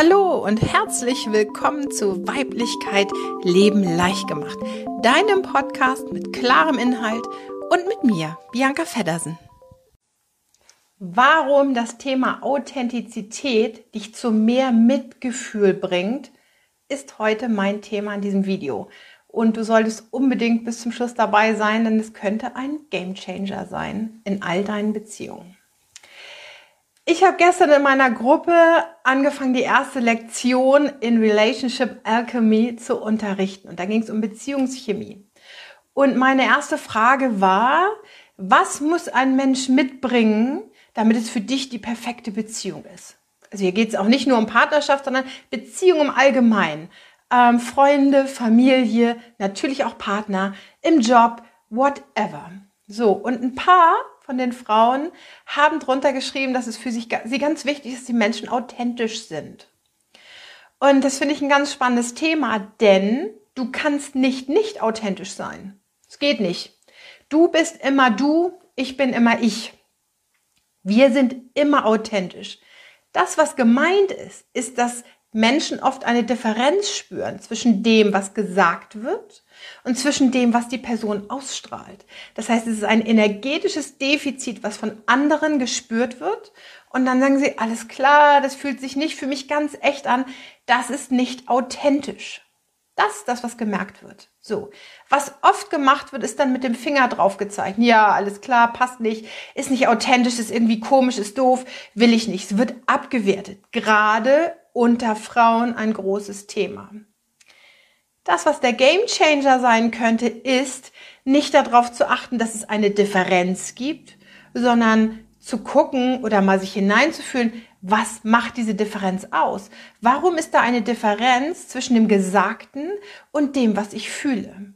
Hallo und herzlich willkommen zu Weiblichkeit Leben leicht gemacht, deinem Podcast mit klarem Inhalt und mit mir, Bianca Feddersen. Warum das Thema Authentizität dich zu mehr Mitgefühl bringt, ist heute mein Thema in diesem Video. Und du solltest unbedingt bis zum Schluss dabei sein, denn es könnte ein Gamechanger sein in all deinen Beziehungen. Ich habe gestern in meiner Gruppe angefangen, die erste Lektion in Relationship Alchemy zu unterrichten. Und da ging es um Beziehungschemie. Und meine erste Frage war, was muss ein Mensch mitbringen, damit es für dich die perfekte Beziehung ist? Also hier geht es auch nicht nur um Partnerschaft, sondern Beziehung im Allgemeinen. Ähm, Freunde, Familie, natürlich auch Partner, im Job, whatever. So, und ein paar von den Frauen haben drunter geschrieben, dass es für sich, sie ganz wichtig ist, dass die Menschen authentisch sind. Und das finde ich ein ganz spannendes Thema, denn du kannst nicht nicht authentisch sein. Es geht nicht. Du bist immer du, ich bin immer ich. Wir sind immer authentisch. Das, was gemeint ist, ist, dass Menschen oft eine Differenz spüren zwischen dem, was gesagt wird und zwischen dem, was die Person ausstrahlt. Das heißt, es ist ein energetisches Defizit, was von anderen gespürt wird. Und dann sagen sie, alles klar, das fühlt sich nicht für mich ganz echt an. Das ist nicht authentisch. Das ist das, was gemerkt wird. So. Was oft gemacht wird, ist dann mit dem Finger drauf gezeichnet. Ja, alles klar, passt nicht, ist nicht authentisch, ist irgendwie komisch, ist doof, will ich nicht. Es wird abgewertet. Gerade unter Frauen ein großes Thema. Das, was der Gamechanger sein könnte, ist nicht darauf zu achten, dass es eine Differenz gibt, sondern zu gucken oder mal sich hineinzufühlen, was macht diese Differenz aus? Warum ist da eine Differenz zwischen dem Gesagten und dem, was ich fühle?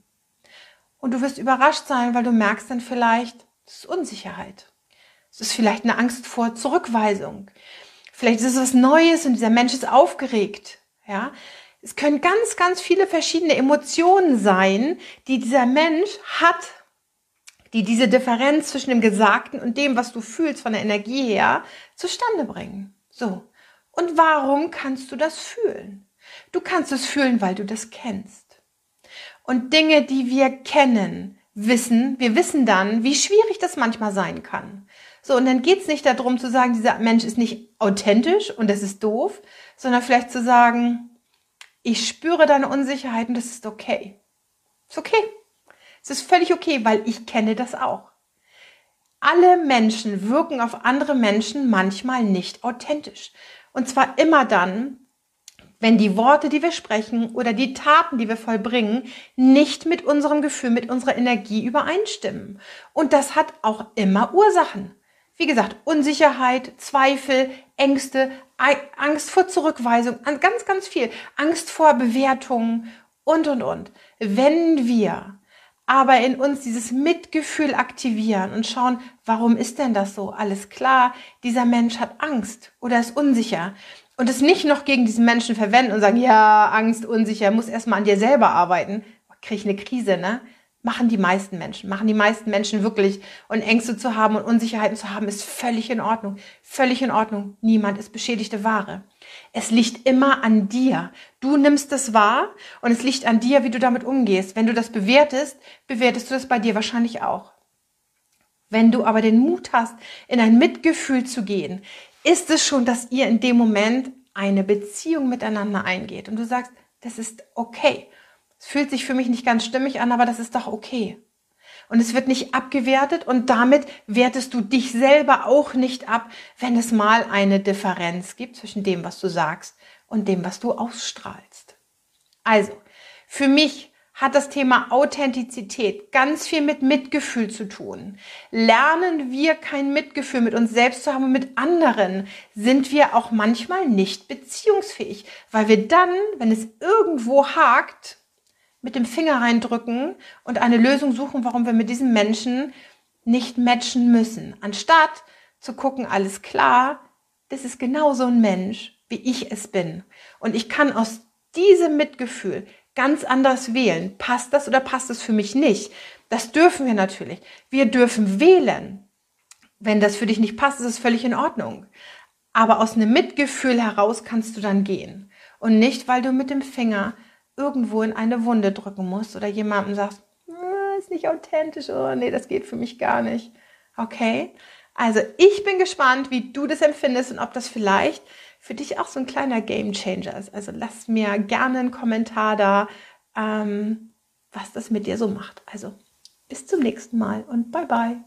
Und du wirst überrascht sein, weil du merkst dann vielleicht, es ist Unsicherheit. Es ist vielleicht eine Angst vor Zurückweisung. Vielleicht ist es was Neues und dieser Mensch ist aufgeregt. Ja, es können ganz, ganz viele verschiedene Emotionen sein, die dieser Mensch hat, die diese Differenz zwischen dem Gesagten und dem, was du fühlst von der Energie her, zustande bringen. So. Und warum kannst du das fühlen? Du kannst es fühlen, weil du das kennst. Und Dinge, die wir kennen, wissen, wir wissen dann, wie schwierig das manchmal sein kann. So, und dann geht's nicht darum zu sagen, dieser Mensch ist nicht authentisch und das ist doof, sondern vielleicht zu sagen, ich spüre deine Unsicherheit und das ist okay. Ist okay. Es ist völlig okay, weil ich kenne das auch. Alle Menschen wirken auf andere Menschen manchmal nicht authentisch. Und zwar immer dann, wenn die Worte, die wir sprechen oder die Taten, die wir vollbringen, nicht mit unserem Gefühl, mit unserer Energie übereinstimmen. Und das hat auch immer Ursachen. Wie gesagt, Unsicherheit, Zweifel, Ängste, Angst vor Zurückweisung, ganz, ganz viel. Angst vor Bewertungen und, und, und. Wenn wir aber in uns dieses Mitgefühl aktivieren und schauen, warum ist denn das so? Alles klar, dieser Mensch hat Angst oder ist unsicher. Und es nicht noch gegen diesen Menschen verwenden und sagen, ja, Angst, unsicher, muss erstmal an dir selber arbeiten. Krieg ich eine Krise, ne? Machen die meisten Menschen, machen die meisten Menschen wirklich. Und Ängste zu haben und Unsicherheiten zu haben, ist völlig in Ordnung. Völlig in Ordnung. Niemand ist beschädigte Ware. Es liegt immer an dir. Du nimmst es wahr und es liegt an dir, wie du damit umgehst. Wenn du das bewertest, bewertest du das bei dir wahrscheinlich auch. Wenn du aber den Mut hast, in ein Mitgefühl zu gehen, ist es schon, dass ihr in dem Moment eine Beziehung miteinander eingeht und du sagst, das ist okay. Es fühlt sich für mich nicht ganz stimmig an, aber das ist doch okay. Und es wird nicht abgewertet und damit wertest du dich selber auch nicht ab, wenn es mal eine Differenz gibt zwischen dem, was du sagst und dem, was du ausstrahlst. Also, für mich hat das Thema Authentizität ganz viel mit Mitgefühl zu tun. Lernen wir kein Mitgefühl mit uns selbst zu haben und mit anderen, sind wir auch manchmal nicht beziehungsfähig, weil wir dann, wenn es irgendwo hakt, mit dem Finger reindrücken und eine Lösung suchen, warum wir mit diesem Menschen nicht matchen müssen. Anstatt zu gucken, alles klar, das ist genau so ein Mensch, wie ich es bin. Und ich kann aus diesem Mitgefühl ganz anders wählen. Passt das oder passt es für mich nicht? Das dürfen wir natürlich. Wir dürfen wählen. Wenn das für dich nicht passt, ist es völlig in Ordnung. Aber aus einem Mitgefühl heraus kannst du dann gehen. Und nicht, weil du mit dem Finger irgendwo in eine Wunde drücken musst oder jemandem sagst, ah, ist nicht authentisch, oh nee, das geht für mich gar nicht. Okay? Also ich bin gespannt, wie du das empfindest und ob das vielleicht für dich auch so ein kleiner Game Changer ist. Also lass mir gerne einen Kommentar da, ähm, was das mit dir so macht. Also bis zum nächsten Mal und bye bye.